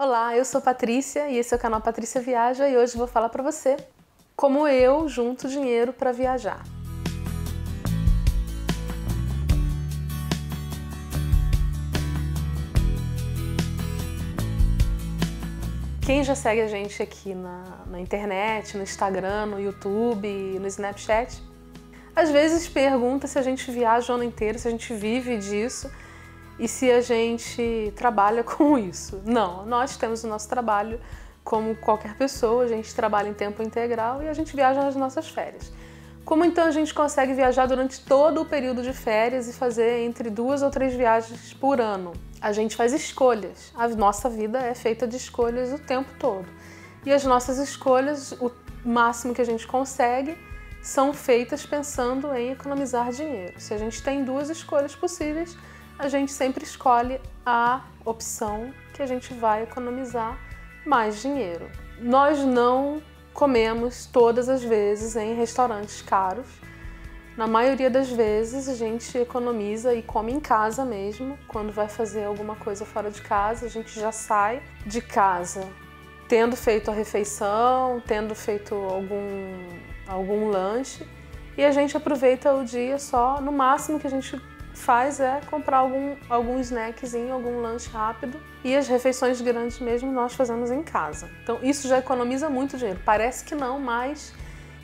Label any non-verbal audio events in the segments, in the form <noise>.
Olá, eu sou Patrícia e esse é o canal Patrícia Viaja e hoje vou falar para você como eu junto dinheiro para viajar. Quem já segue a gente aqui na, na internet, no Instagram, no YouTube, no Snapchat, às vezes pergunta se a gente viaja o ano inteiro, se a gente vive disso e se a gente trabalha <laughs> com isso. Não, nós temos o nosso trabalho como qualquer pessoa, a gente trabalha em tempo integral e a gente viaja nas nossas férias. Como então a gente consegue viajar durante todo o período de férias e fazer entre duas ou três viagens por ano? A gente faz escolhas. A nossa vida é feita de escolhas o tempo todo. E as nossas escolhas, o máximo que a gente consegue, são feitas pensando em economizar dinheiro. Se a gente tem duas escolhas possíveis, a gente sempre escolhe a opção que a gente vai economizar mais dinheiro. Nós não comemos todas as vezes em restaurantes caros. Na maioria das vezes a gente economiza e come em casa mesmo. Quando vai fazer alguma coisa fora de casa, a gente já sai de casa tendo feito a refeição, tendo feito algum, algum lanche e a gente aproveita o dia só no máximo que a gente faz é comprar algum, algum snackzinho, algum lanche rápido e as refeições grandes mesmo nós fazemos em casa. Então isso já economiza muito dinheiro. Parece que não, mas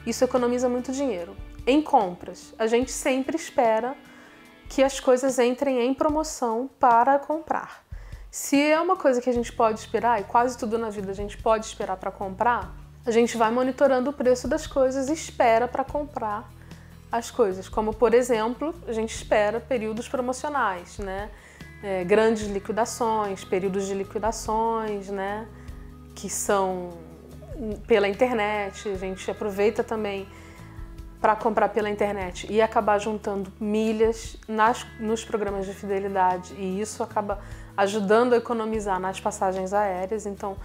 isso economiza muito dinheiro. Em compras, a gente sempre espera que as coisas entrem em promoção para comprar. Se é uma coisa que a gente pode esperar, e quase tudo na vida a gente pode esperar para comprar, a gente vai monitorando o preço das coisas e espera para comprar as coisas, como por exemplo, a gente espera períodos promocionais, né? É, grandes liquidações, períodos de liquidações, né? Que são pela internet, a gente aproveita também para comprar pela internet e acabar juntando milhas nas, nos programas de fidelidade e isso acaba ajudando a economizar nas passagens aéreas. Então,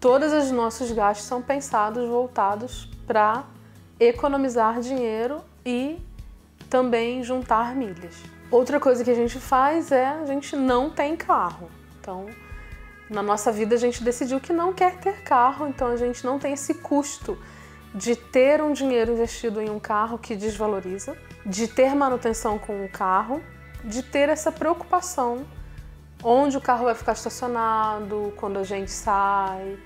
todos os nossos gastos são pensados, voltados para economizar dinheiro e também juntar milhas. Outra coisa que a gente faz é a gente não tem carro. Então, na nossa vida a gente decidiu que não quer ter carro, então a gente não tem esse custo de ter um dinheiro investido em um carro que desvaloriza, de ter manutenção com o carro, de ter essa preocupação onde o carro vai ficar estacionado, quando a gente sai,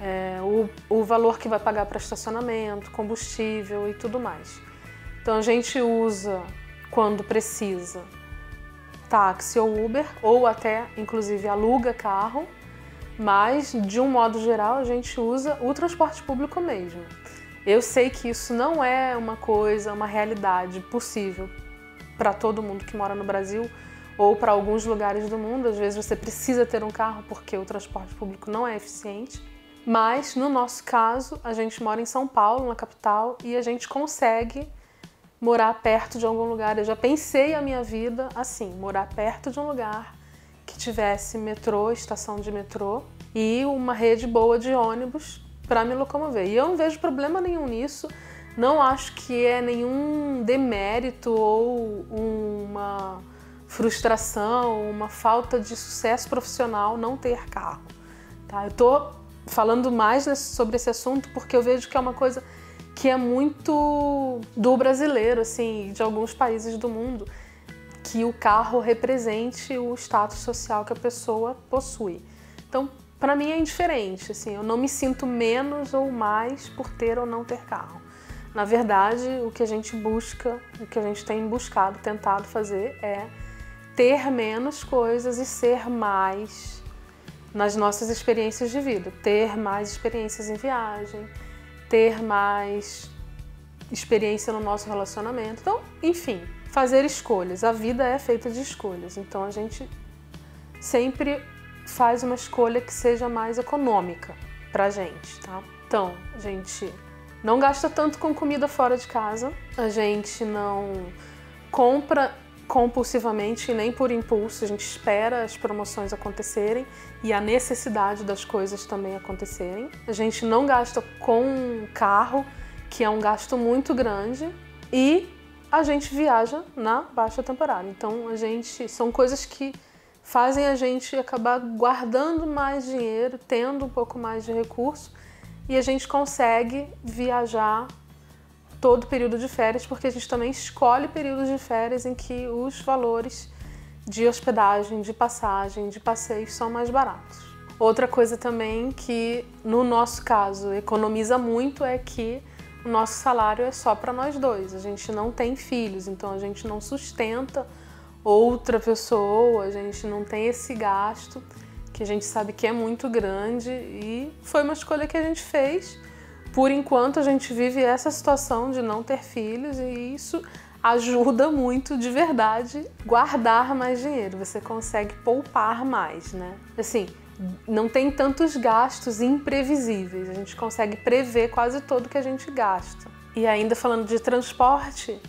é, o, o valor que vai pagar para estacionamento, combustível e tudo mais. Então a gente usa, quando precisa, táxi ou Uber, ou até inclusive aluga carro, mas de um modo geral a gente usa o transporte público mesmo. Eu sei que isso não é uma coisa, uma realidade possível para todo mundo que mora no Brasil ou para alguns lugares do mundo. Às vezes você precisa ter um carro porque o transporte público não é eficiente. Mas no nosso caso, a gente mora em São Paulo, na capital, e a gente consegue morar perto de algum lugar. Eu já pensei a minha vida assim, morar perto de um lugar que tivesse metrô, estação de metrô e uma rede boa de ônibus para me locomover. E eu não vejo problema nenhum nisso. Não acho que é nenhum demérito ou uma frustração, uma falta de sucesso profissional não ter carro. Tá? Eu tô falando mais sobre esse assunto porque eu vejo que é uma coisa que é muito do brasileiro, assim, de alguns países do mundo, que o carro represente o status social que a pessoa possui. Então, para mim é indiferente, assim, eu não me sinto menos ou mais por ter ou não ter carro. Na verdade, o que a gente busca, o que a gente tem buscado, tentado fazer é ter menos coisas e ser mais nas nossas experiências de vida, ter mais experiências em viagem, ter mais experiência no nosso relacionamento. Então, enfim, fazer escolhas. A vida é feita de escolhas. Então a gente sempre faz uma escolha que seja mais econômica pra gente, tá? Então, a gente não gasta tanto com comida fora de casa, a gente não compra compulsivamente nem por impulso, a gente espera as promoções acontecerem e a necessidade das coisas também acontecerem. A gente não gasta com carro, que é um gasto muito grande, e a gente viaja na baixa temporada. Então a gente são coisas que fazem a gente acabar guardando mais dinheiro, tendo um pouco mais de recurso e a gente consegue viajar todo período de férias, porque a gente também escolhe períodos de férias em que os valores de hospedagem, de passagem, de passeios são mais baratos. Outra coisa também que, no nosso caso, economiza muito é que o nosso salário é só para nós dois. A gente não tem filhos, então a gente não sustenta outra pessoa, a gente não tem esse gasto que a gente sabe que é muito grande e foi uma escolha que a gente fez. Por enquanto a gente vive essa situação de não ter filhos e isso ajuda muito de verdade guardar mais dinheiro. Você consegue poupar mais, né? Assim, não tem tantos gastos imprevisíveis. A gente consegue prever quase todo que a gente gasta. E ainda falando de transporte,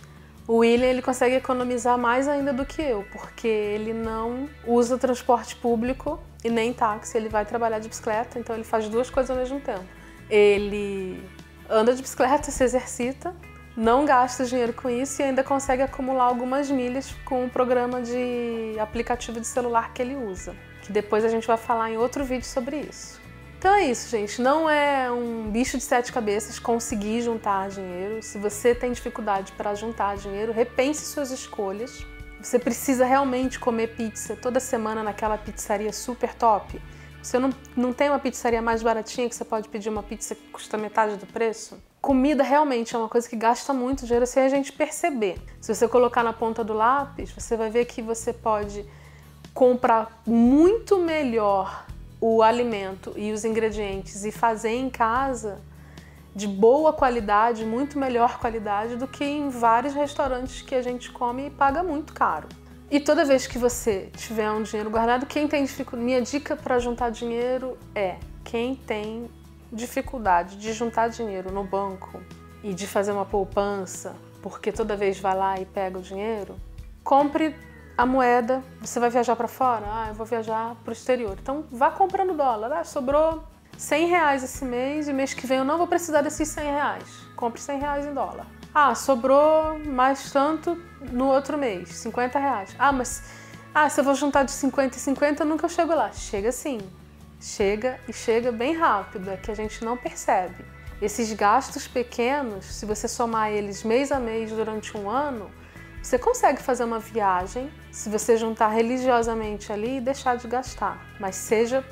o William ele consegue economizar mais ainda do que eu, porque ele não usa transporte público e nem táxi, ele vai trabalhar de bicicleta, então ele faz duas coisas ao mesmo tempo. Ele anda de bicicleta, se exercita, não gasta dinheiro com isso e ainda consegue acumular algumas milhas com o programa de aplicativo de celular que ele usa, que depois a gente vai falar em outro vídeo sobre isso. Então é isso, gente. Não é um bicho de sete cabeças conseguir juntar dinheiro. Se você tem dificuldade para juntar dinheiro, repense suas escolhas. Você precisa realmente comer pizza toda semana naquela pizzaria super top? Você não, não tem uma pizzaria mais baratinha que você pode pedir uma pizza que custa metade do preço? Comida realmente é uma coisa que gasta muito dinheiro sem a gente perceber. Se você colocar na ponta do lápis, você vai ver que você pode comprar muito melhor o alimento e os ingredientes e fazer em casa de boa qualidade, muito melhor qualidade do que em vários restaurantes que a gente come e paga muito caro. E toda vez que você tiver um dinheiro guardado, quem tem dificuldade, minha dica para juntar dinheiro é quem tem dificuldade de juntar dinheiro no banco e de fazer uma poupança, porque toda vez vai lá e pega o dinheiro, compre a moeda, você vai viajar para fora? Ah, eu vou viajar para o exterior. Então vá comprando dólar. Ah, sobrou 100 reais esse mês e mês que vem eu não vou precisar desses 100 reais. Compre 100 reais em dólar. Ah, sobrou mais tanto no outro mês, 50 reais. Ah, mas ah, se eu vou juntar de 50 e 50, nunca eu chego lá. Chega sim. Chega e chega bem rápido, é que a gente não percebe. Esses gastos pequenos, se você somar eles mês a mês durante um ano, você consegue fazer uma viagem se você juntar religiosamente ali e deixar de gastar, mas seja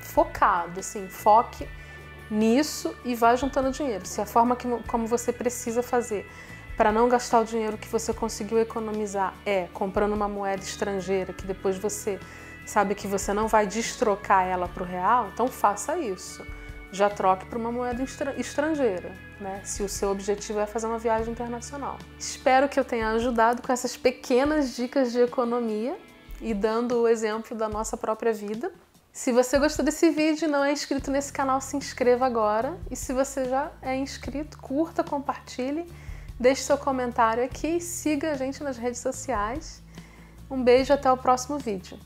focado, assim, foque nisso e vá juntando dinheiro. Se a forma que, como você precisa fazer para não gastar o dinheiro que você conseguiu economizar é comprando uma moeda estrangeira que depois você sabe que você não vai destrocar ela para o real, então faça isso já troque para uma moeda estrangeira, né? Se o seu objetivo é fazer uma viagem internacional. Espero que eu tenha ajudado com essas pequenas dicas de economia e dando o exemplo da nossa própria vida. Se você gostou desse vídeo e não é inscrito nesse canal, se inscreva agora. E se você já é inscrito, curta, compartilhe, deixe seu comentário aqui e siga a gente nas redes sociais. Um beijo até o próximo vídeo.